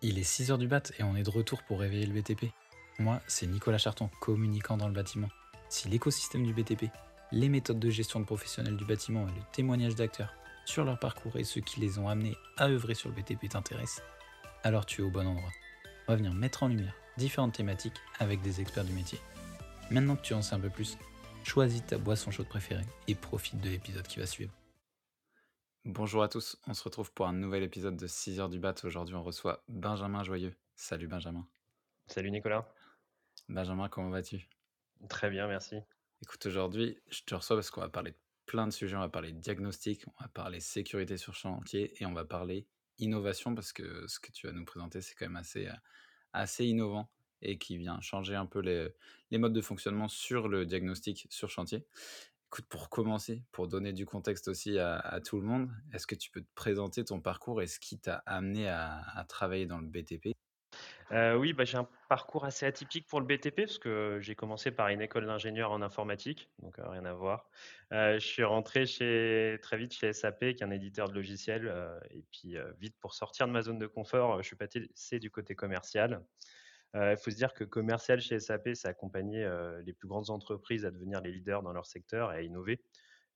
Il est 6h du bat et on est de retour pour réveiller le BTP. Moi, c'est Nicolas Charton, communicant dans le bâtiment. Si l'écosystème du BTP, les méthodes de gestion de professionnels du bâtiment et le témoignage d'acteurs sur leur parcours et ceux qui les ont amenés à œuvrer sur le BTP t'intéressent, alors tu es au bon endroit. On va venir mettre en lumière différentes thématiques avec des experts du métier. Maintenant que tu en sais un peu plus, choisis ta boisson chaude préférée et profite de l'épisode qui va suivre. Bonjour à tous, on se retrouve pour un nouvel épisode de 6h du bat. Aujourd'hui, on reçoit Benjamin Joyeux. Salut Benjamin. Salut Nicolas. Benjamin, comment vas-tu? Très bien, merci. Écoute, aujourd'hui, je te reçois parce qu'on va parler de plein de sujets. On va parler diagnostic, on va parler sécurité sur chantier et on va parler innovation parce que ce que tu vas nous présenter, c'est quand même assez, euh, assez innovant et qui vient changer un peu les, les modes de fonctionnement sur le diagnostic sur chantier. Pour commencer, pour donner du contexte aussi à, tout le monde, est-ce que tu peux te présenter ton parcours et ce qui t'a amené à, travailler dans le BTP euh, Oui, bah, j'ai un parcours assez atypique pour le BTP parce que j'ai commencé par une école d'ingénieur en informatique, donc euh, rien à voir. Euh, je suis rentré très vite chez SAP, qui est un éditeur de logiciels, et puis vite pour sortir de ma zone de confort, je suis passé du côté commercial. Il faut se dire que commercial chez SAP, ça accompagnait les plus grandes entreprises à devenir les leaders dans leur secteur et à innover.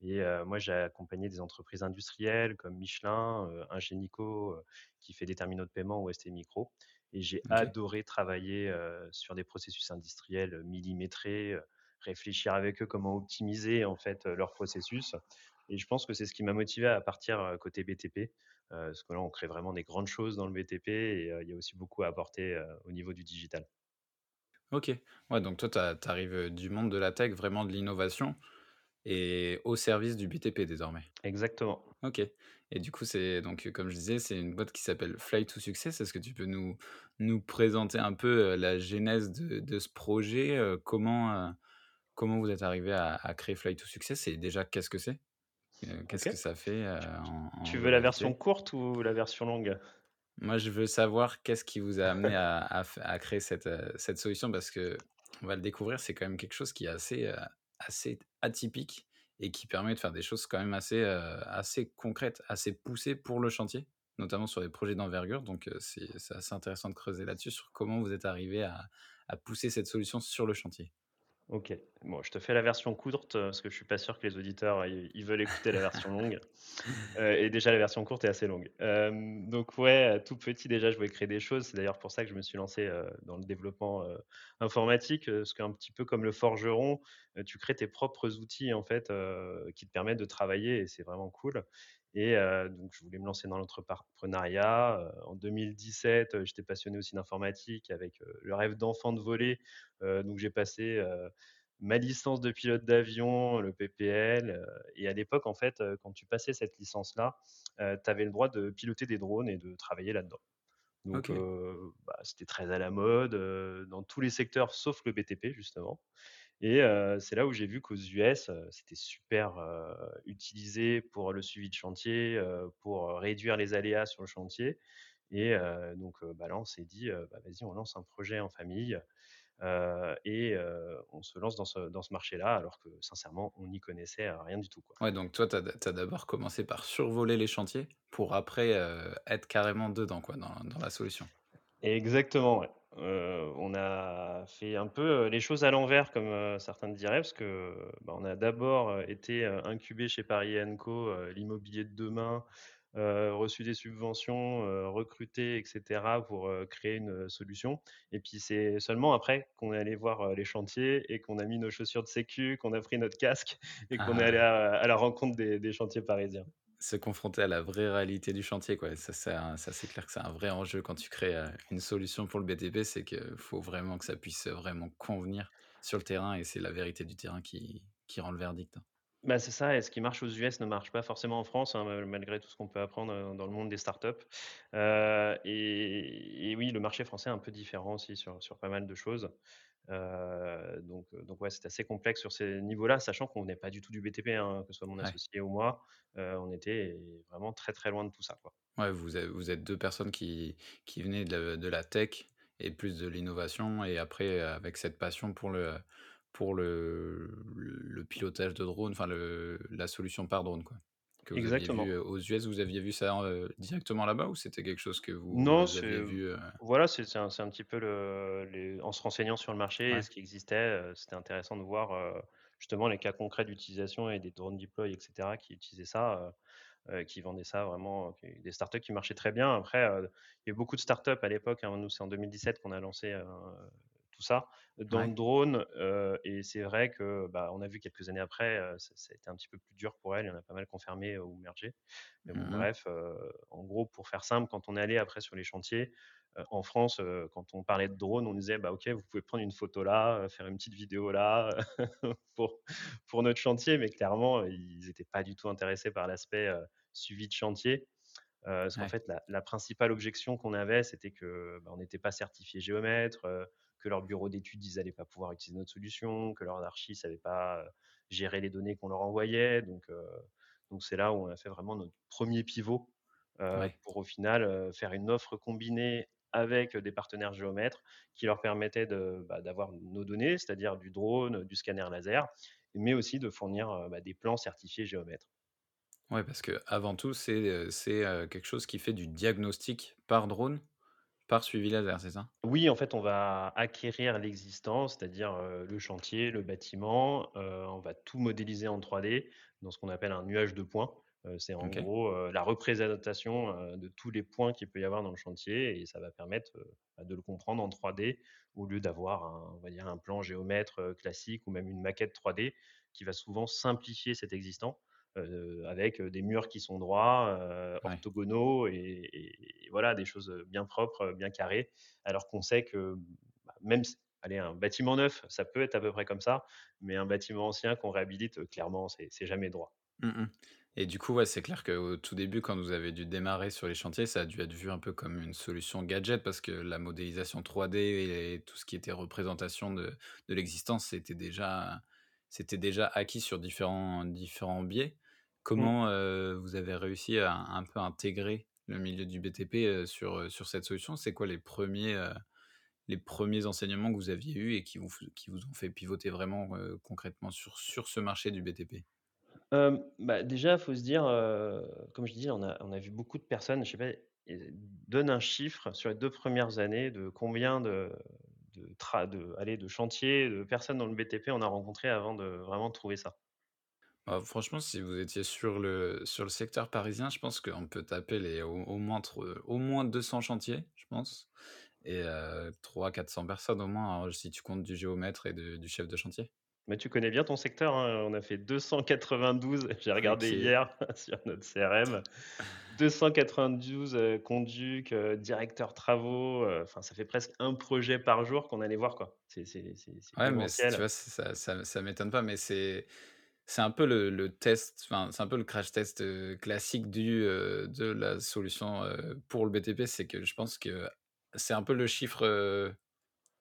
Et moi, j'ai accompagné des entreprises industrielles comme Michelin, Ingenico, qui fait des terminaux de paiement, ou ST Micro. Et j'ai adoré travailler sur des processus industriels millimétrés, réfléchir avec eux comment optimiser en fait leur processus. Et je pense que c'est ce qui m'a motivé à partir côté BTP, parce que là, on crée vraiment des grandes choses dans le BTP et il y a aussi beaucoup à apporter au niveau du digital. Ok, ouais, donc toi, tu arrives du monde de la tech, vraiment de l'innovation, et au service du BTP désormais. Exactement. Ok, et du coup, c'est donc, comme je disais, c'est une boîte qui s'appelle Fly to Success. Est-ce que tu peux nous, nous présenter un peu la genèse de, de ce projet comment, comment vous êtes arrivé à, à créer Fly to Success et déjà, qu'est-ce que c'est? Euh, qu'est-ce que ça fait euh, Tu veux la version courte ou la version longue? Moi, je veux savoir qu'est-ce qui vous a amené à, créer cette, euh, cette solution parce que on va le découvrir, c'est quand même quelque chose qui est assez, assez atypique et qui permet de faire des choses quand même assez, assez concrètes, assez poussées pour le chantier, notamment sur des projets d'envergure. Donc, c'est assez intéressant de creuser là-dessus sur comment vous êtes arrivé à, à pousser cette solution sur le chantier. Ok, bon, je te fais la version courte parce que je suis pas sûr que les auditeurs ils, veulent écouter la version longue. Euh, et déjà la version courte est assez longue. Euh, donc ouais, tout petit déjà je voulais créer des choses. C'est d'ailleurs pour ça que je me suis lancé euh, dans le développement informatique, parce qu'un petit peu comme le forgeron, tu crées tes propres outils en fait qui te permettent de travailler et c'est vraiment cool. Et donc, je voulais me lancer dans l'entrepreneuriat. en 2017, j'étais passionné aussi d'informatique avec le rêve d'enfant de voler. donc, j'ai passé ma licence de pilote d'avion, le PPL. et à l'époque, en fait, quand tu passais cette licence-là, tu avais le droit de piloter des drones et de travailler là-dedans. Donc, bah, c'était très à la mode dans tous les secteurs sauf le BTP, justement. Et c'est là où j'ai vu qu'aux US, c'était super utilisé pour le suivi de chantier, pour réduire les aléas sur le chantier. Et donc bah, là, on s'est dit, bah, vas-y, on lance un projet en famille. et on se lance dans ce, dans ce marché-là, alors que sincèrement, on n'y connaissait rien du tout. Quoi. Ouais, donc toi, tu as, d'abord commencé par survoler les chantiers pour après être carrément dedans, quoi, dans, dans la solution. Exactement, ouais. Euh, on a fait un peu les choses à l'envers, comme certains diraient, parce que bah, on a d'abord été incubé chez Paris Co, l'immobilier de demain, reçu des subventions, recruté, etc., pour créer une solution. Et puis c'est seulement après qu'on est allé voir les chantiers et qu'on a mis nos chaussures de sécu, qu'on a pris notre casque et qu'on est allé ah. à, la rencontre des chantiers parisiens se confronter à la vraie réalité du chantier. Quoi. ça, c'est clair que c'est un vrai enjeu quand tu crées euh, une solution pour le BTP, c'est qu'il faut vraiment que ça puisse vraiment convenir sur le terrain et c'est la vérité du terrain qui, qui rend le verdict. Bah, c'est ça, et ce qui marche aux US ne marche pas forcément en France, hein, malgré tout ce qu'on peut apprendre euh, dans le monde des startups. Euh, et, et, oui, le marché français est un peu différent aussi sur, sur pas mal de choses. Euh, donc, donc ouais, c'est assez complexe sur ces niveaux-là, sachant qu'on n'est pas du tout du BTP, hein, que ce soit mon associé ou moi. on était vraiment très très loin de tout ça. Quoi. Ouais, vous, êtes, vous êtes deux personnes qui, qui venaient de de la tech et plus de l'innovation, et après avec cette passion pour le pour le, le pilotage de drone, enfin la solution par drone. Quoi. Que vous aviez vu, Exactement. heu, aux US? Vous aviez vu ça, heu, directement là-bas ou c'était quelque chose que Non, vous c'est aviez vu, heu? voilà, c'est un c'est un petit peu le les en se renseignant sur le marché et ce qui existait, heu, c'était intéressant de voir, justement les cas concrets d'utilisation et des drone deploy et cetera qui utilisaient ça, qui vendaient ça vraiment, des startups qui marchaient très bien. Après, il y a eu beaucoup de startups à l'époque, hein. Nous, c'est en 2017 qu'on a lancé, tout ça dans le drone, et c'est vrai que, bah, on a vu quelques années après, ça ça a été un petit peu plus dur pour elles. Il y en a pas mal fermé ou mergé. Mais bon, Mmh mh. bref, en gros, pour faire simple, quand on est allé après sur les chantiers, en France, quand on parlait de drone, on disait: «Bah, OK, vous pouvez prendre une photo là, faire une petite vidéo là, pour pour notre chantier». Mais clairement, ils étaient pas du tout intéressés par l'aspect, suivi de chantier. Heu, parce qu'en fait, la la principale objection qu'on avait, c'était que, bah, on n'était pas certifié géomètre, que leur bureau d'études, ils allaient pas pouvoir utiliser notre solution, que leurs archis savaient pas, heu, gérer les données qu'on leur envoyait. Donc, heu, donc c'est là où on a fait vraiment notre premier pivot, Ouais. pour au final, faire une offre combinée avec, des partenaires géomètres qui leur permettaient bah, d'avoir nos données, c'est-à-dire du drone, du scanner laser, mais aussi de fournir, bah, des plans certifiés géomètres. Ouais, parce qu'avant tout, c'est, quelque chose qui fait du diagnostic par drone, par suivi laser, c'est ça? Oui, en fait, on va acquérir l'existant, c'est-à-dire, heu, le chantier, le bâtiment, heu, on va tout modéliser en 3D dans ce qu'on appelle un nuage de points. Heu, c'est en gros, la représentation, de tous les points qu'il peut y avoir dans le chantier et ça va permettre, bah, de le comprendre en 3D au lieu d'avoir un on va dire un plan géomètre, classique ou même une maquette 3D qui va souvent simplifier cet existant, heu, avec, des murs qui sont droits, Ouais. orthogonaux et et et voilà des choses, bien propres, bien carrées. Alors qu'on sait que, bah, même allez, un bâtiment neuf, ça peut être à peu près comme ça, mais un bâtiment ancien qu'on réhabilite, clairement, c'est jamais droit. Mmh mh. Et du coup, ouais, c'est clair qu'au tout début, quand vous avez dû démarrer sur les chantiers, ça a dû être vu un peu comme une solution gadget parce que la modélisation 3D et tout ce qui était représentation de de l'existence, c'était déjà c'était déjà acquis sur différents différents biais. Mmh. Comment, vous avez réussi à un peu intégrer le milieu du BTP, sur, sur cette solution? C'est quoi les premiers les premiers enseignements que vous aviez eus et qui vous qui vous ont fait pivoter vraiment, concrètement sur sur ce marché du BTP? Bah, déjà, il faut se dire, comme je disais, on a on a vu beaucoup de personnes, je sais pas, donne un chiffre sur les 2 premières années de combien de de tra de allez, de chantiers, de personnes dans le BTP on a rencontré avant de vraiment trouver ça. Bah, franchement, si vous étiez sur le sur le secteur parisien, je pense qu'on peut taper les au au moins au moins 200 chantiers, je pense et heu, 300-400 personnes au moins, hein, si tu comptes du géomètre et de du chef de chantier. Mais tu connais bien ton secteur, hein, on a fait 292, j'ai regardé OK. hier sur notre CRM, 292, heu, conducs, heu, directeurs travaux, enfin ça fait presque un projet par jour qu'on allait voir, quoi. C'est c'est c'est c'est Ouais, mais c tu démentiel. vois, ça ça ça m'étonne pas, mais c'est c'est un peu le le test, enfin, c'est un peu le crash test, heu, classique du, heu, de la solution, heu, pour le BTP. C'est que je pense que c'est un peu le chiffre,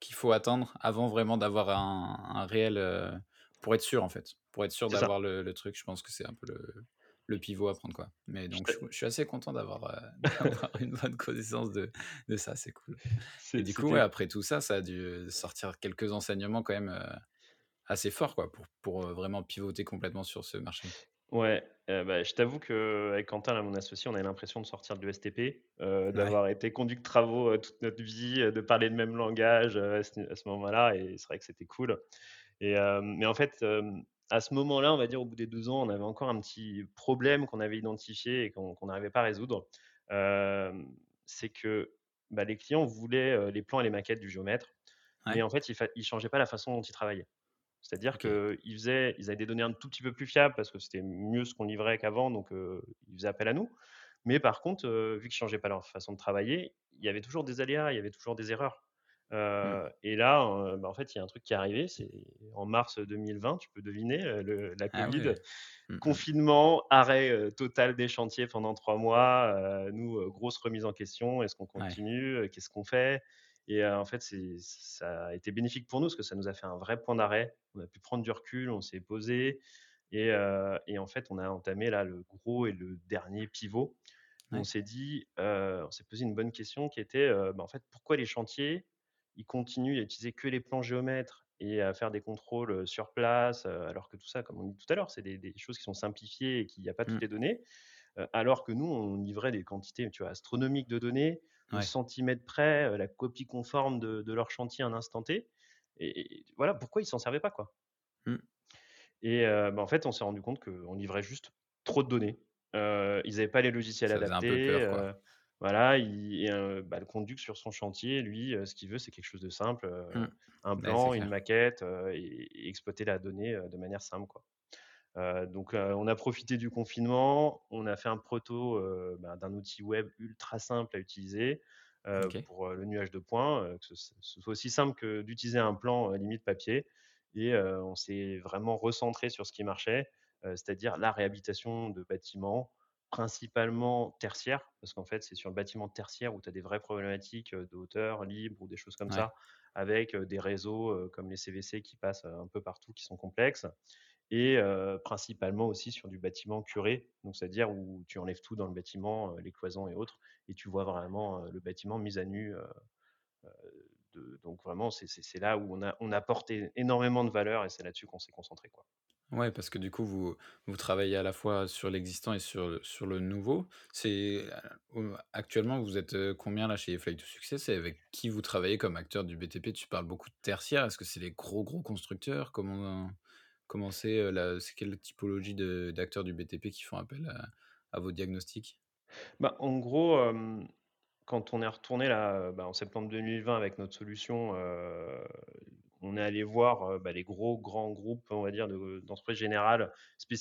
qu'il faut attendre avant vraiment d'avoir un un réel, pour être sûr, en fait. Pour être sûr d'avoir le le truc, je pense que c'est un peu le le pivot à prendre, quoi. Mais donc je suis je suis assez content d'avoir, une bonne connaissance de de ça, c'est cool et du coup, ouais, après tout ça, ça a dû sortir quelques enseignements quand même, assez forts, quoi, pour pour, vraiment pivoter complètement sur ce marché. Ouais, heu, bah, je t'avoue qu'avec Quentin, là, mon associé, on a l'impression de sortir de l'ESTP, Ouais. d'avoir été conduit de travaux, toute notre vie, de parler le même langage, à ce moment-là et c'est vrai que c'était cool et mais en fait, à ce moment-là, on va dire au bout des 2 ans, on avait encore un petit problème qu'on avait identifié et qu'on n'arrivait pas à résoudre. C'est que, bah, les clients voulaient, les plans et les maquettes du géomètre, mais Ouais. en fait, ils ils changeaient pas la façon dont ils travaillaient. C'est-à-dire qu'ils faisaient ils avaient des données un tout petit peu plus fiables parce que c'était mieux ce qu'on livrait qu'avant, donc ils faisaient appel à nous. Mais par contre, heu, vu qu'ils changeaient pas leur façon de travailler, il y avait toujours des aléas, il y avait toujours des erreurs. Mmh. Et là, bah, en fait, il y a un truc qui est arrivé, c'est en mars 2020, tu peux deviner, le la Ah covid. Mmh mh. confinement, arrêt, total des chantiers pendant 3 mois, nous, grosse remise en question. Est-ce qu'on continue? Qu'est-ce qu'on fait? Et en fait, ça a été bénéfique pour nous parce que ça nous a fait un vrai point d'arrêt. On a pu prendre du recul, on s'est posé et en fait, on a entamé là le gros et le dernier pivot on s'est dit, on s'est posé une bonne question qui était, bah, en fait, pourquoi les chantiers, ils continuent à utiliser que les plans géomètres et à faire des contrôles sur place, alors que tout ça, comme on dit tout à l'heure, c'est des, des choses qui sont simplifiées et qu'il n'y a pas toutes Mmh. les données. alors que nous, on livrait des quantités tu vois, astronomiques de données, au Ouais. centimètre près, la copie conforme de, de leur chantier à un instant T. Et, et voilà pourquoi ils s'en servaient pas, quoi? Mmh. Et bah, en fait, on s'est rendu compte qu'on livrait juste trop de données. Ils n'avaient pas les logiciels Ça adaptés, peur, voilà, il et bah, le conduc sur son chantier, lui, ce qu'il veut, c'est quelque chose de simple, Mmh. un plan, une clair. maquette, et et exploiter la donnée, de manière simple, quoi. Heu, donc heu, on a profité du confinement, on a fait un proto, heu, bah, d'un outil web ultra simple à utiliser, pour, le nuage de points, que ce ce soit aussi simple que d'utiliser un plan, limite papier et on s'est vraiment recentré sur ce qui marchait, c'est-à-dire la réhabilitation de bâtiments, principalement tertiaires, parce qu'en fait, c'est sur le bâtiment tertiaire où tu as des vraies problématiques, de hauteur libre ou des choses comme Ouais. ça, avec, des réseaux, comme les CVC qui passent, un peu partout, qui sont complexes et principalement aussi sur du bâtiment curé, donc c'est-à-dire où tu enlèves tout dans le bâtiment, les cloisons et autres et tu vois vraiment, le bâtiment mis à nu, donc vraiment c'est là où on a on apporte énormément de valeur et c'est là-dessus qu'on s'est concentré, quoi. Ouais, parce que du coup, vous travaillez à la fois sur l'existant et sur sur le nouveau. Actuellement, vous êtes, combien là chez Flight to Success? Et avec qui vous travaillez comme acteur du BTP? Tu parles beaucoup de tertiaire. Est-ce que c'est les gros, gros constructeurs? Comment c'est, quelle typologie d'acteurs du BTP qui font appel à à vos diagnostics? Bah, en gros, quand on est retourné là, bah, en septembre 2020 avec notre solution, on est allé voir, bah, les gros grands groupes, on va dire, de d'entreprises générales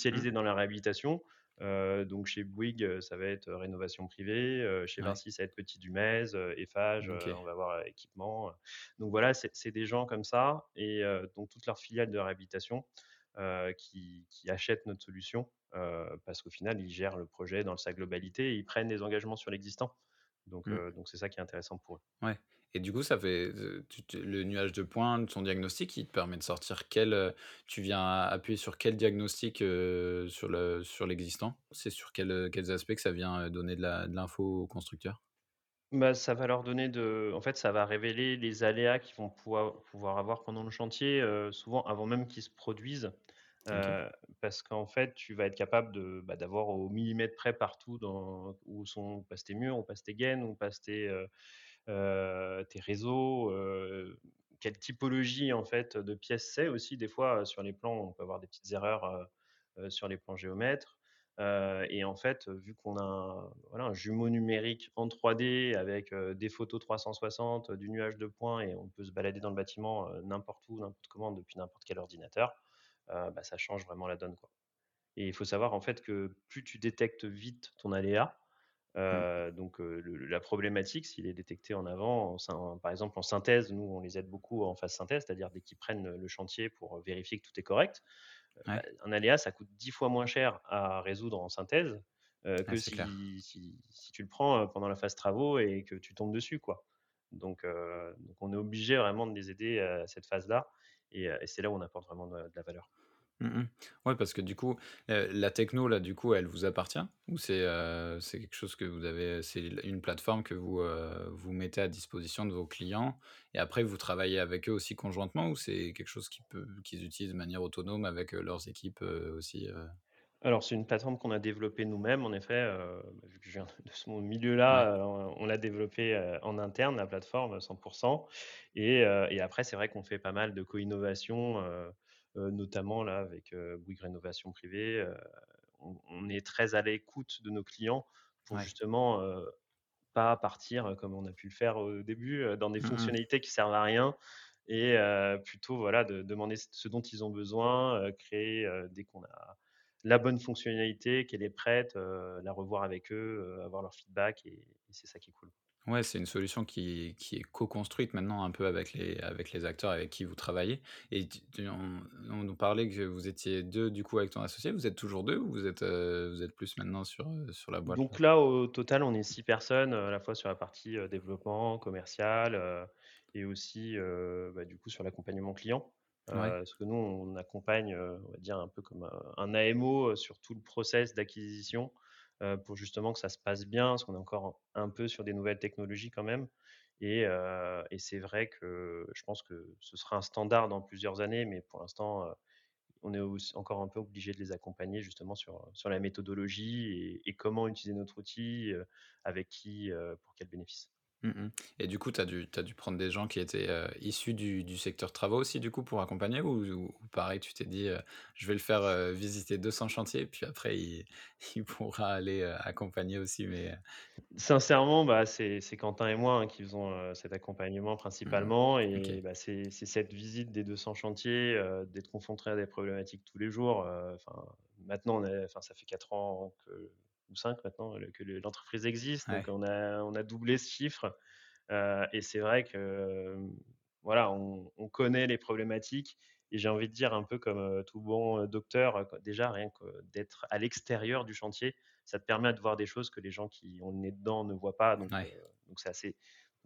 Mmh. spécialisées dans la réhabilitation. Donc chez Bouygues, ça va être rénovation privée, chez Ouais. Vinci, ça va être Petit Dumez, Eiffage, OK. on va voir équipement, donc voilà, c'est des gens comme ça et donc toutes leurs filiales de réhabilitation, qui qui achètent notre solution, heu, parce qu'au final, ils gèrent le projet dans sa globalité et ils prennent des engagements sur l'existant. Donc Mmh. heu, donc c'est ça qui est intéressant pour eux. Ouais et du coup, ça fait, tu le nuage de points, ton diagnostic, il te permet de sortir quel, tu viens appuyer sur quel diagnostic, sur le sur l'existant? C'est sur quels, heu, quels aspects que ça vient, donner de la de l'info aux constructeurs? Bah, ça va leur donner de en fait, ça va révéler les aléas qu'ils vont pouvoir pouvoir avoir pendant le chantier, souvent avant même qu'ils se produisent. OK. Parce qu'en fait, tu vas être capable de, bah, d'avoir au millimètre près partout dans où sont passent tes murs, où passent tes gaines, où passent tes, tes réseaux, quelle typologie en fait de pièces c'est aussi. Des fois, sur les plans, on peut avoir des petites erreurs, sur les plans géomètres. Et en fait, vu qu'on a un voilà, un jumeau numérique en 3D avec, des photos 360, du nuage de points et on peut se balader dans le bâtiment, n'importe où, n'importe comment, depuis n'importe quel ordinateur, bah, ça change vraiment la donne, quoi. Et il faut savoir en fait que plus tu détectes vite ton aléa, Mmh. donc le la problématique, s'il est détecté en avant, en par exemple en synthèse, nous on les aide beaucoup en phase synthèse, c'est-à-dire dès qu'ils prennent le chantier pour vérifier que tout est correct. Bah, Ouais. un aléa, ça coûte 10 fois moins cher à résoudre en synthèse, heu, Ouais, que si si si tu le prends, pendant la phase travaux et que tu tombes dessus, quoi. Donc donc on est obligé vraiment de les aider à cette phase-là et c'est là où on apporte vraiment de de la valeur. Mmh mh. Ouais, parce que du coup, la techno là, du coup, elle vous appartient? Ou c'est, quelque chose que vous avez c'est une plateforme que vous, vous mettez à disposition de vos clients et après vous travaillez avec eux aussi conjointement ou c'est quelque chose qui peut qu'ils utilisent de manière autonome avec, leurs équipes, aussi? Alors c'est une plateforme qu'on a développée nous-mêmes en effet, vu que je viens de ce Ouais, milieu-là, on l'a développée, en interne la plateforme, 100 et heu et après c'est vrai qu'on fait pas mal de co-innovation, notamment là avec, Bouygues Rénovation Privée, on on est très à l'écoute de nos clients pour ouais. justement, pas partir, comme on a pu le faire au début, dans des Mmh mh. fonctionnalités qui servent à rien et plutôt voilà de demander ce dont ils ont besoin, créer, dès qu'on a la bonne fonctionnalité, qu'elle est prête, la revoir avec eux, avoir leur feedback et et c'est ça qui est cool. Ouais, c'est une solution qui qui est co-construite maintenant un peu avec les avec les acteurs avec qui vous travaillez et tu tu on on nous parlait que vous étiez 2 du coup avec ton associé. Vous êtes toujours 2 ou vous êtes, heu, vous êtes plus maintenant sur, heu, sur la boîte? Donc là? au total, on est 6 personnes, heu, à la fois sur la partie, développement, commercial, et aussi, bah, du coup sur l'accompagnement client. Parce que nous, on accompagne, on va dire un peu comme, un AMO, sur tout le process d'acquisition, pour justement que ça se passe bien, parce qu'on est encore un peu sur des nouvelles technologies quand même et et c'est vrai que je pense que ce sera un standard dans plusieurs années, mais pour l'instant, heu, on est encore un peu obligé de les accompagner justement sur, la méthodologie et comment utiliser notre outil, avec qui, pour quel bénéfice. Mmh mh. Et du coup, tu as as dû prendre des gens qui étaient, heu, issus du du secteur travaux aussi du coup pour accompagner ou pareil tu t'es dit, heu: «Je vais le faire, heu, visiter 200 chantiers puis après il il pourra aller, accompagner aussi» mais, Sincèrement, bah, c'est Quentin et moi, hein, qui faisons, cet accompagnement Mmh. principalement OK. et bah, c'est cette visite des 200 chantiers, d'être confronté à des problématiques tous les jours, enfin, maintenant on est ça fait 4 ans que ou 5 maintenant, que le l'entreprise existe, donc Ouais. on a on a doublé ce chiffre, heu et c'est vrai que, voilà, on on connaît les problématiques et j'ai envie de dire un peu comme, heu, tout bon, heu, docteur, déjà rien que d'être à l'extérieur du chantier, ça te permet de voir des choses que les gens qui ont le nez dedans ne voient pas donc c'est assez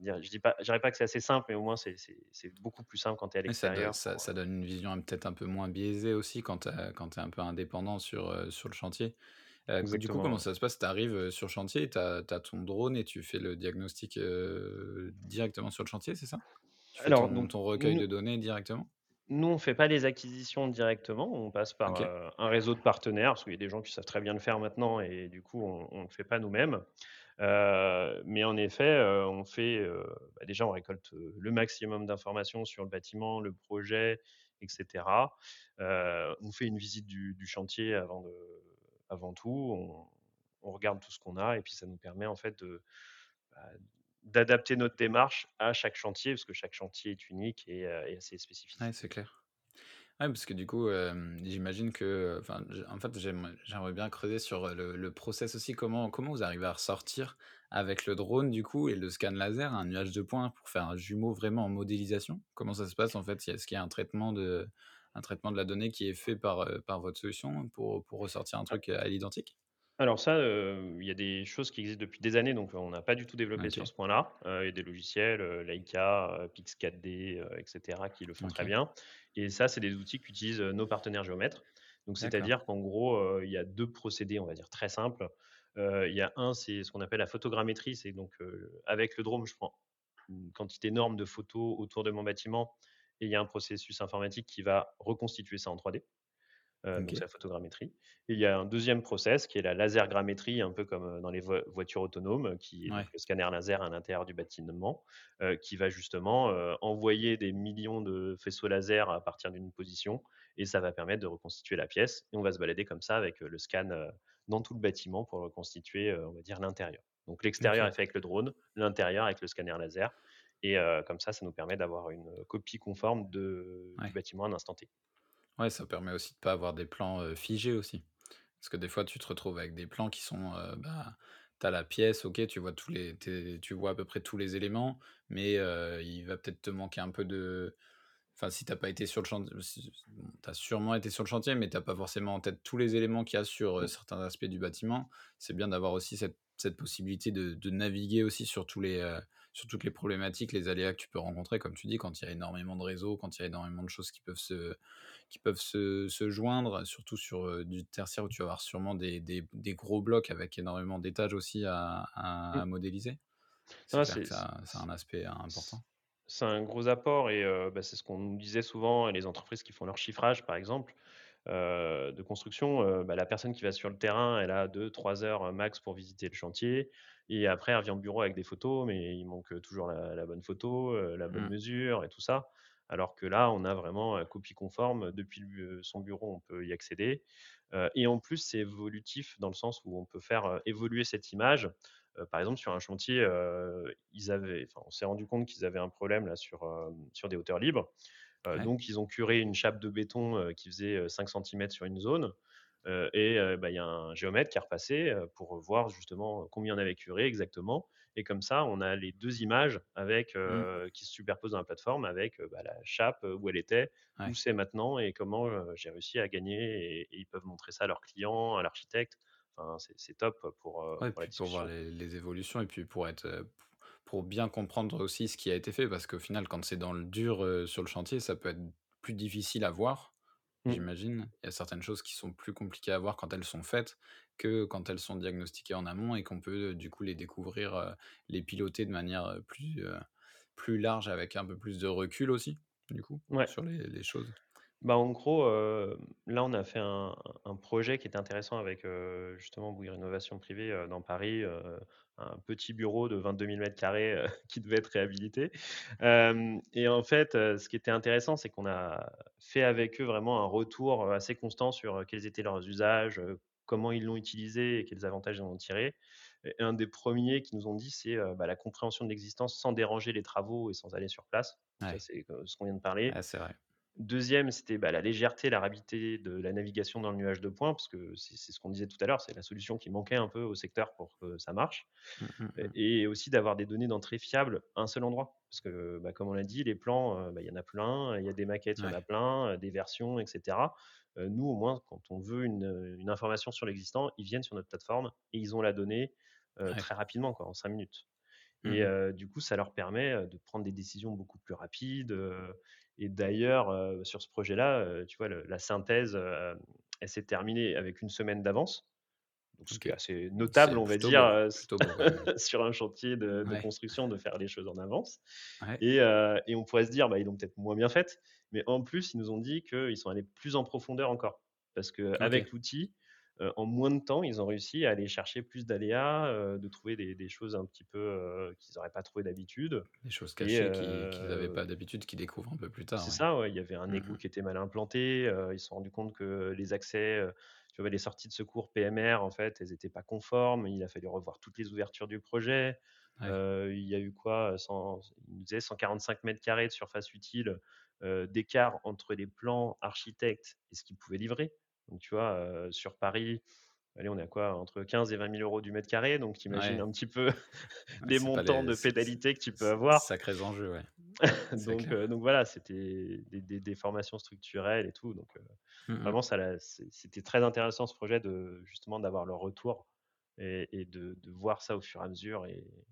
je dis pas dirais pas que c'est assez simple, mais au moins c'est beaucoup plus simple quand tu es à ça l'extérieur ça donne une vision, hein, peut-être un peu moins biaisée aussi quand tu es un peu indépendant sur le chantier. Co du coup, comment ça se passe? Tu arrives, heu, sur chantier, tu as ton drone et tu fais le diagnostic, heu, directement sur le chantier, c'est ça? Tu fais Alors ton donc ton recueil de nous données directement? nous on fait pas les acquisitions directement, on passe par, un réseau de partenaires, parce qu'il y a des gens qui savent très bien le faire maintenant et du coup on on le fait pas nous-mêmes. Mais en effet, on fait, bah, déjà on récolte, le maximum d'informations sur le bâtiment, le projet et cetera. Heu, on fait une visite du du chantier avant de avant tout. On on regarde tout ce qu'on a et puis ça nous permet en fait de, bah, d'adapter notre démarche à chaque chantier, parce que chaque chantier est unique et heu, et a ses Ouais, c'est clair. Ouais, parce que du coup, j'imagine que, en fait, j'aimerais bien creuser sur, le le process aussi. Comment comment vous arrivez à ressortir avec le drone, du coup, et le scan laser, un nuage de points pour faire un jumeau vraiment en modélisation? Comment ça se passe, en fait? est-ce qu'il y a un traitement de un traitement de la donnée qui est fait par, heu, par votre solution pour pour ressortir un truc, heu, à l'identique? Alors ça, heu, il y a des choses qui existent depuis des années, donc on n'a pas du tout développé sur ce point-là. Il y a des logiciels, heu, Leica, heu, Pix 4D, heu, et cetera, qui le font très bien et ça, c'est des outils qu'utilisent, nos partenaires géomètres. Donc c'est-à-dire qu'en gros, il y a 2 procédés, on va dire, très simples. Il y a un, c'est ce qu'on appelle la photogrammétrie, c'est donc, avec le drone, je prends une quantité énorme de photos autour de mon bâtiment et il y a un processus informatique qui va reconstituer ça en 3D. Heu, donc c'est OK, la photogrammétrie et il y a un deuxième process qui est la lasergrammétrie, un peu comme, heu, dans les voi voitures autonomes, euh, qui est ouais, le scanner laser à l'intérieur du bâtiment, heu, qui va justement, envoyer des millions de faisceaux laser à partir d'une position et ça va permettre de reconstituer la pièce et on va se balader comme ça avec, le scan, dans tout le bâtiment pour reconstituer, on va dire l'intérieur. Donc l'extérieur est fait avec le drone, l'intérieur avec le scanner laser et comme ça, ça nous permet d'avoir une, copie conforme de du bâtiment à l'instant T. Ouais, ça permet aussi de pas avoir des plans, figés aussi. Parce que des fois, tu te retrouves avec des plans qui sont, bah, tu as la pièce, OK, tu vois tous les tu vois à peu près tous les éléments, mais il va peut-être te manquer un peu de enfin, si tu as pas été sur le chantier, si bon, tu as sûrement été sur le chantier, mais tu as pas forcément en tête tous les éléments qu'il y a sur, heu, Mmh. certains aspects du bâtiment. C'est bien d'avoir aussi cette cette possibilité de de naviguer aussi sur tous les, heu, sur toutes les problématiques, les aléas que tu peux rencontrer, comme tu dis, quand il y a énormément de réseaux, quand il y a énormément de choses qui peuvent se qui peuvent se se joindre, surtout sur, heu, du tertiaire où tu vas avoir sûrement des des des gros blocs avec énormément d'étages aussi à à à Mmh. modéliser. C'est clair c'est un aspect important. C'est un gros apport et bah, c'est ce qu'on nous disait souvent, les entreprises qui font leur chiffrage, par exemple, de construction, bah, la personne qui va sur le terrain, elle a deux, trois heures, heu, max pour visiter le chantier et après elle revient au bureau avec des photos, mais il manque, toujours la la bonne photo, la bonne Mmh. mesure et tout ça. Alors que là, on a vraiment, copie conforme depuis le son bureau, on peut y accéder, et en plus, c'est évolutif dans le sens où on peut faire, évoluer cette image. Heu, par exemple, sur un chantier, heu, ils avaient on s'est rendu compte qu'ils avaient un problème là sur, hem, sur des hauteurs libres. Ouais. donc ils ont curé une chape de béton, qui faisait, heu, 5 centimètres sur une zone, et bah, il y a un géomètre qui est repassé, pour voir justement combien on avait curé exactement et comme ça, on a les 2 images avec, Mmh. qui se superposent dans la plateforme avec, bah, la chape, où elle était, où c'est maintenant et comment, j'ai réussi à gagner et et ils peuvent montrer ça à leurs clients, à l'architecte. Enfin, c'est top pour, Ouais, pour la puis pour voir les les évolutions et puis pour être, pour bien comprendre aussi ce qui a été fait parce qu'au final, quand c'est dans le dur, sur le chantier, ça peut être plus difficile à voir Mmh. j'imagine. Il y a certaines choses qui sont plus compliquées à voir quand elles sont faites que quand elles sont diagnostiquées en amont et qu'on peut, du coup les découvrir, les piloter de manière, plus, plus large avec un peu plus de recul aussi, du coup, Ouais. sur les les choses? Bah, en gros, heu, là, on a fait un un projet qui était intéressant avec, heu, justement Bouygues Rénovation Privée, heu, dans Paris, heu, un petit bureau de 22 000 m2, heu, qui devait être réhabilité. Hem et en fait, heu, ce qui était intéressant, c'est qu'on a fait avec eux vraiment un retour, heu, assez constant sur, heu, quels étaient leurs usages, heu, comment ils l'ont utilisé et quels avantages ils en ont tirés. Et un des premiers qu'ils nous ont dit, c'est, heu, bah, la compréhension de l'existence sans déranger les travaux et sans aller sur place. Donc ça, Ouais, c'est, heu, ce qu'on vient de parler. ouais, c'est vrai. Deuxième, c'était, bah, la légèreté, la rapidité de la navigation dans le nuage de points, parce que c'est ce qu'on disait tout à l'heure, c'est la solution qui manquait un peu au secteur pour que ça marche. Mmh, mmh Et mh. et aussi d'avoir des données d'entrée fiables à un seul endroit. Parce que, bah, comme on l'a dit, les plans, heu, bah, il y en a plein, il y a des maquettes, il y en a plein, heu, des versions et cetera. Heu, nous, au moins, quand on veut une, une information sur l'existant, ils viennent sur notre plateforme et ils ont la donnée, ouais. très rapidement, quoi, en 5 minutes. Mmh Et du coup, ça leur permet, de prendre des décisions beaucoup plus rapides, et d'ailleurs, sur ce projet-là, tu vois, le la synthèse, elle s'est terminée avec une semaine d'avance, donc ce qui est assez notable, on va dire, sur un chantier de de Ouais, construction, de faire les choses en avance. Ouais, et on pourrait se dire: «Bah, ils l'ont peut-être moins bien faite», mais en plus, ils nous ont dit qu'ils sont allés plus en profondeur encore. Parce qu'avec l'outil, heu, en moins de temps, ils ont réussi à aller chercher plus d'aléas, de trouver des des choses un petit peu, qu'ils n'auraient pas trouvées d'habitude Des choses cachées qui qu'ils avaient pas d'habitude, qu'ils découvrent un peu plus tard, c'est ouais. ça, ouais, il y avait un Mmh égout qui était mal implanté, ils se sont rendus compte que les accès, tu vois, les sorties de secours PMR, en fait, elles étaient pas conformes. Il a fallu revoir toutes les ouvertures du projet. Ouais, il y a eu quoi? Heu, cent il nous disait 145 m2 de surface utile, d'écart entre les plans architectes et ce qu'ils pouvaient livrer. Donc tu vois, sur Paris, allez, on est à quoi? Entre 15 et 20 000 € du mètre carré, donc tu imagines ouais, un petit peu ouais, les montants les de pénalité que tu peux avoir. sacrés enjeux, ouais, Donc, donc voilà, c'était des des des formations structurelles et tout, donc Mmh mh. vraiment ça c'était très intéressant ce projet de justement d'avoir leur retour et et de de voir ça au fur et à mesure et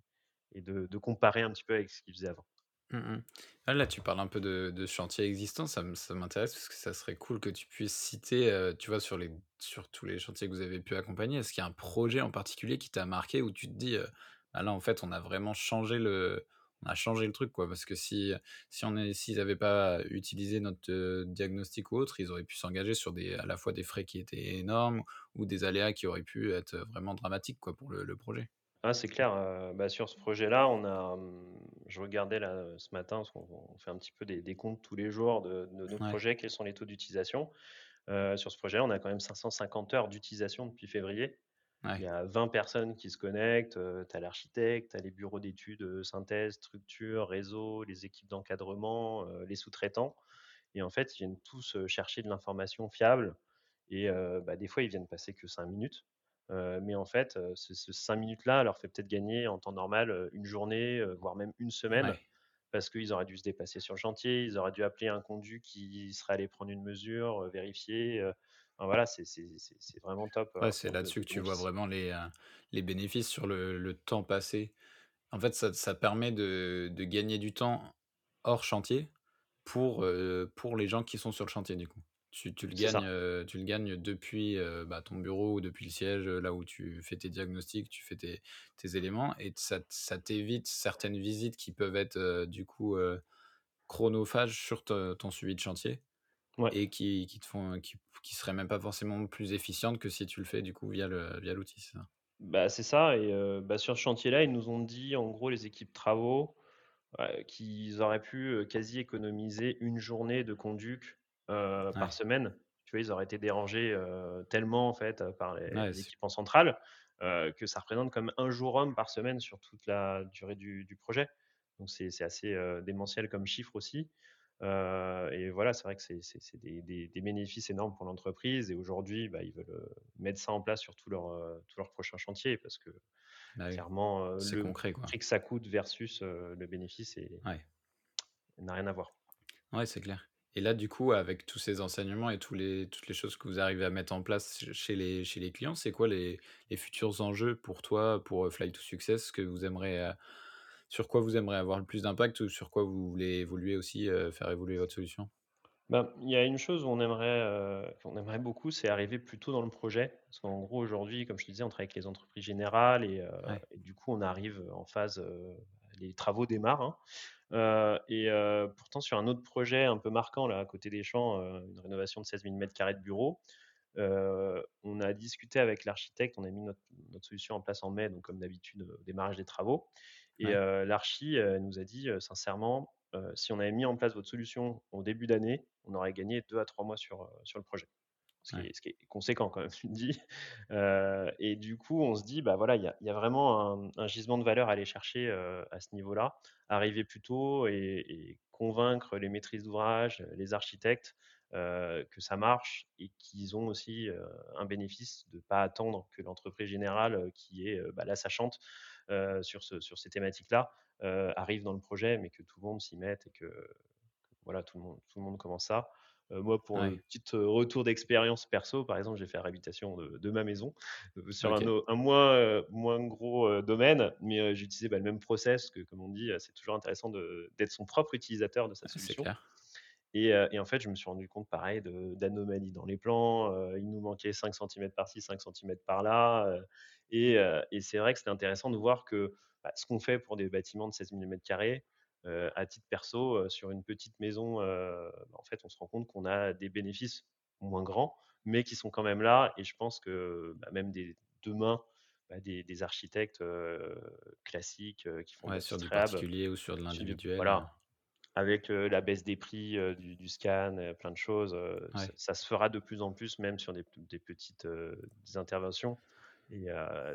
et de de comparer un petit peu avec ce qu'ils faisaient avant. Mmh mh. Là, tu parles un peu de chantiers existants, ça m'intéresse parce que ça serait cool que tu puisses citer, heu, tu vois, sur les sur tous les chantiers que vous avez pu accompagner, est-ce qu'il y a un projet en particulier qui t'a marqué où tu te dis, heu: «Ah là, en fait, on a vraiment changé le on a changé le truc, quoi»? Parce que si, si on est s'ils avaient pas utilisé notre, heu, diagnostic ou autre, ils auraient pu s'engager sur des à la fois des frais qui étaient énormes ou des aléas qui auraient pu être vraiment dramatiques, quoi, pour le projet? Ah, c'est clair, heu, bah, sur ce projet-là, on a, mmh, je regardais là, heu, ce matin, parce qu'on on fait un petit peu des des comptes tous les jours de de nos Ouais, projets, quels sont les taux d'utilisation. Heu, sur ce projet-là, on a quand même 550 heures d'utilisation depuis février. Il y ouais, a 20 personnes qui se connectent, tu as l'architecte, tu as les bureaux d'études, synthèse, structure, réseau, les équipes d'encadrement, les sous-traitants. Et en fait, ils viennent tous, chercher de l'information fiable. Et bah, des fois, ils viennent passer que 5 minutes, mais en fait, ce ce 5 minutes-là leur fait peut-être gagner en temps normal, 1 journée, voire même une semaine ouais. parce qu'ils auraient dû se déplacer sur le chantier, ils auraient dû appeler un conduit qui serait allé prendre une mesure, vérifier, enfin voilà, c'est vraiment top, Ouais, en c'est là-dessus de que tu vois vraiment les, les bénéfices sur le le temps passé. En fait, ça ça permet de de gagner du temps hors chantier pour, pour les gens qui sont sur le chantier, du coup. Tu tu le gagnes, tu le gagnes depuis, bah, ton bureau ou depuis le siège, là où tu fais tes diagnostics, tu fais tes tes éléments et ça ça t'évite certaines visites qui peuvent être, du coup, chronophages sur te ton suivi de chantier Ouais. et qui qui te font qui qui seraient même pas forcément plus efficientes que si tu le fais, du coup, via le via l'outil, c'est ça? Bah, c'est ça et bah, sur ce chantier-là, ils nous ont dit, en gros, les équipes travaux, qu'ils auraient pu, quasi économiser une journée de conduc, heu, par semaine. Tu vois, ils auraient été dérangés, heu, tellement, en fait, heu, par les Ouais, en centrale, heu, que ça représente comme un jour homme par semaine sur toute la durée du du projet. Donc c'est assez, démentiel comme chiffre aussi, et voilà, c'est vrai que c'est des des des bénéfices énormes pour l'entreprise et aujourd'hui, bah, ils veulent, mettre ça en place sur tous leurs, heu, tous leurs prochains chantiers parce que bah, oui, clairement, le concret, quoi. prix que ça coûte versus, le bénéfice Ouais. n'a rien à voir. Ouais, c'est clair. Et là, du coup, avec tous ces enseignements et tous les toutes les choses que vous arrivez à mettre en place ch chez les chez les clients, c'est quoi les les futurs enjeux pour toi, pour, heu, Fly to Success? Que vous aimeriez, heu, sur quoi vous aimeriez avoir le plus d'impact ou sur quoi vous voulez évoluer aussi, heu, faire évoluer votre solution? Ben, il y a une chose où on aimerait, qu'on aimerait beaucoup, c'est arriver plus tôt dans le projet. Parce qu'en gros, aujourd'hui, comme je te disais, on travaille avec les entreprises générales et heu Ouais, et du coup, on arrive en phase, les travaux démarrent, hein, heu et heu, pourtant sur un autre projet un peu marquant là, à côté des champs, heu, une rénovation de 16 000 carrés de bureaux, heu, on a discuté avec l'architecte, on a mis notre notre solution en place en mai, donc comme d'habitude, au démarrage des travaux. Et ouais, l'archi, nous a dit, «Sincèrement, si on avait mis en place votre solution au début d'année, on aurait gagné 2 à 3 mois sur le projet». Ce qui est ce qui est conséquent quand même, tu te dis. Heu et du coup, on se dit: «Bah, voilà, il y a y a vraiment un un gisement de valeur à aller chercher, heu, à ce niveau-là». Arriver plus tôt et et convaincre les maîtrises d'ouvrage, les architectes, heu, que ça marche et qu'ils ont aussi, un bénéfice de pas attendre que l'entreprise générale, qui est, bah, la sachante, sur ce sur ces thématiques-là, arrive dans le projet, mais que tout le monde s'y mette et que voilà, tout le monde tout le monde commence ça. Heu, moi, pour un ouais. petit, heu, retour d'expérience perso, par exemple, j'ai fait la réhabilitation de de ma maison, sur un un moins, moins gros, domaine, mais j'ai utilisé, bah, le même process que comme on dit, c'est toujours intéressant d'être son propre utilisateur de sa solution. clair. Et en fait, je me suis rendu compte pareil d'anomalies dans les plans, il nous manquait 5 centimètres par-ci, 5 centimètres par-là, et c'est vrai que c'était intéressant de voir que, bah, ce qu'on fait pour des bâtiments de 16 000 m², heu, à titre perso, heu, sur une petite maison, heu, bah, en fait, on se rend compte qu'on a des bénéfices moins grands, mais qui sont quand même là et je pense que, bah, même des demain, bah, des des architectes, classiques, qui font Ouais, sur du réhab, particulier ou sur de l'individuel, voilà, avec, la baisse des prix, du du scan, plein de choses, ça se fera de plus en plus, même sur des des petites, des interventions et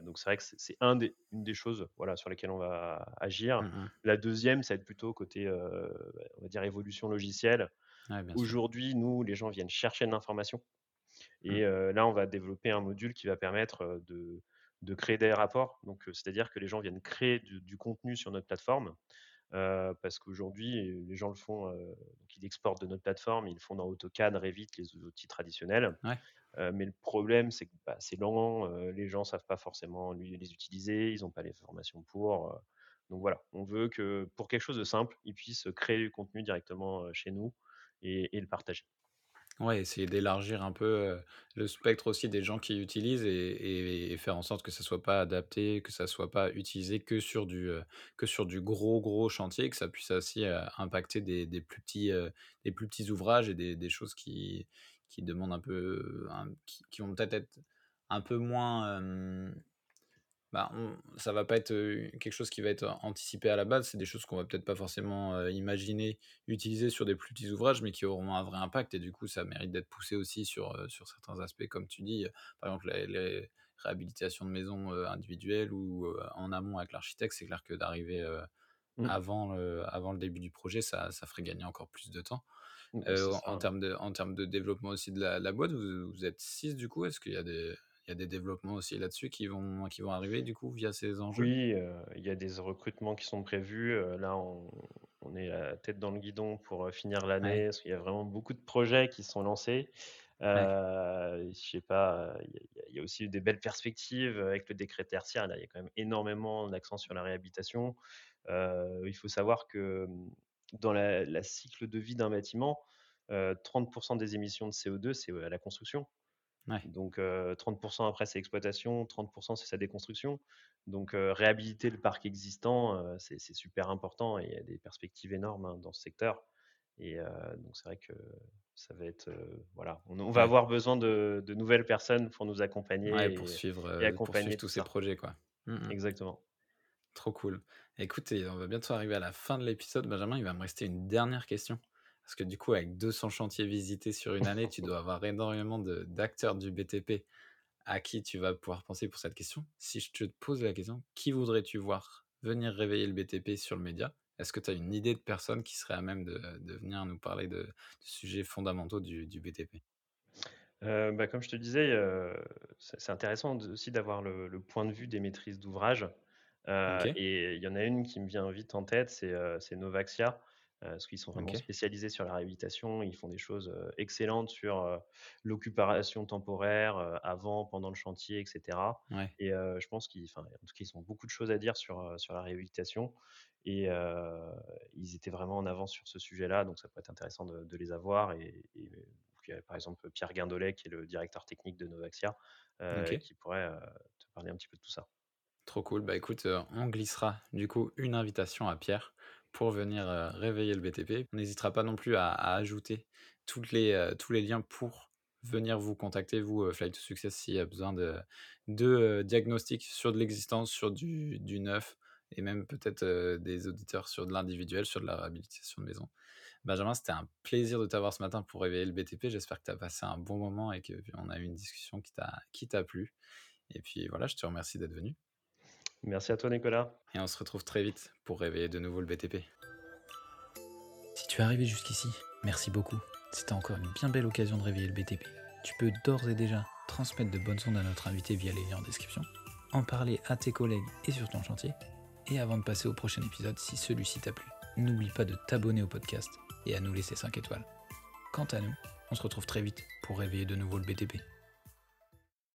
donc c'est vrai que c'est c'est un des une des choses, voilà, sur lesquelles on va agir. Mmh mh. La deuxième, ça va être plutôt côté, on va dire évolution logicielle. Aujourd'hui, nous, les gens viennent chercher de l'information Mmh. et là, on va développer un module qui va permettre, de de créer des rapports. Donc, c'est-à-dire que les gens viennent créer du du contenu sur notre plateforme parce qu'aujourd'hui, les gens le font, donc ils exportent de notre plateforme, ils le font dans AutoCAD, Revit, les outils traditionnels. Ouais. Heu, mais le problème, c'est que, bah, c'est lent, heu, les gens savent pas forcément les utiliser, ils ont pas les formations pour, heu, donc voilà. On veut que pour quelque chose de simple, ils puissent créer du contenu directement, chez nous et le partager. Ouais, essayer d'élargir un peu, le spectre aussi des gens qui utilisent et faire en sorte que ça soit pas adapté, que ça soit pas utilisé que sur du, que sur du gros, gros chantier, que ça puisse aussi, impacter des plus petits, des plus petits ouvrages et des choses qui qui demandent un peu, qui vont peut-être être un peu moins, hem Bah, ça va pas être, heu, quelque chose qui va être anticipé à la base. C'est des choses qu'on va peut-être pas forcément, heu, imaginer utiliser sur des plus petits ouvrages, mais qui auront un vrai impact et du coup, ça mérite d'être poussé aussi sur, certains aspects comme tu dis, par exemple les réhabilitations de maisons, individuelles ou, en amont avec l'architecte. C'est clair que d'arriver, Mmh, avant le avant le début du projet, ça ça ferait gagner encore plus de temps. Heu, c'est en termes de en termes de développement aussi de la la boîte, vous vous êtes 6 du coup? Est-ce qu'il y a des il y a des développements aussi là-dessus qui vont qui vont arriver du coup via ces enjeux? Oui, heu, il y a des recrutements qui sont prévus, heu, là on on est la tête dans le guidon pour, finir l'année, Ouais, parce qu'il y a vraiment beaucoup de projets qui sont lancés. ouais, Heu, je sais pas, y il y a aussi des belles perspectives, avec le décret tertiaire, là, il y a quand même énormément d'accent sur la réhabilitation. Il faut savoir que, mmh, dans la la cycle de vie d'un bâtiment, heu, 30% des émissions de CO2, c'est, à la construction. ouais. Donc heu, 30% après, c'est exploitation, 30% c'est sa déconstruction. Donc réhabiliter le parc existant, c'est super important et il y a des perspectives énormes, hein, dans ce secteur et donc c'est vrai que ça va être, voilà, on on va Ouais, avoir besoin de de nouvelles personnes pour nous ouais, accompagner pour et suivre, et heu, pour suivre tous ces projets, quoi. Mmh mh. Exactement. Trop cool. Écoute on va bientôt arriver à la fin de l'épisode, Benjamin, il va me rester une dernière question. Parce que du coup, avec 200 chantiers visités sur une année, tu dois avoir énormément d'acteurs du BTP à qui tu vas pouvoir penser pour cette question. Si je te pose la question, qui voudrais-tu voir venir réveiller le BTP sur le média? Est-ce que tu as une idée de personne qui serait à même de de venir nous parler de de sujets fondamentaux du du BTP? Heu, bah, comme je te disais, heu, c'est intéressant aussi d'avoir le le point de vue des maîtrises d'ouvrage, OK, et il y en a une qui me vient vite en tête, c'est, c'est Novaxia. parce qu'ils sont vraiment spécialisés sur la réhabilitation. Ils font des choses excellentes sur l'occupation temporaire avant, pendant le chantier, etc. Et je pense qu'ils, en tout cas, ils ont beaucoup de choses à dire sur, sur la réhabilitation. Et ils étaient vraiment en avance sur ce sujet-là, donc ça pourrait être intéressant de, les avoir. Et, par exemple Pierre Guindolet, qui est le directeur technique de Novaxia, qui pourrait te parler un petit peu de tout ça. Trop cool. Bah écoute, on glissera du coup une invitation à Pierre pour venir réveiller le BTP. On n'hésitera pas non plus à, ajouter les, tous les liens pour venir vous contacter, vous, Flight to Success, s'il y a besoin de, de diagnostics sur de l'existence, sur du, du neuf, et même peut-être des auditeurs sur de l'individuel, sur de la réhabilitation de maison. Benjamin, c'était un plaisir de t'avoir ce matin pour réveiller le BTP. J'espère que tu as passé un bon moment et qu'on a eu une discussion qui t'a plu. Et puis voilà, je te remercie d'être venu. Merci à toi, Nicolas. Et on se retrouve très vite pour réveiller de nouveau le BTP. Si tu es arrivé jusqu'ici, merci beaucoup. C'était encore une bien belle occasion de réveiller le BTP. Tu peux d'ores et déjà transmettre de bonnes ondes à notre invité via les liens en description, en parler à tes collègues et sur ton chantier. Et avant de passer au prochain épisode, si celui-ci t'a plu, n'oublie pas de t'abonner au podcast et à nous laisser 5 étoiles. Quant à nous, on se retrouve très vite pour réveiller de nouveau le BTP.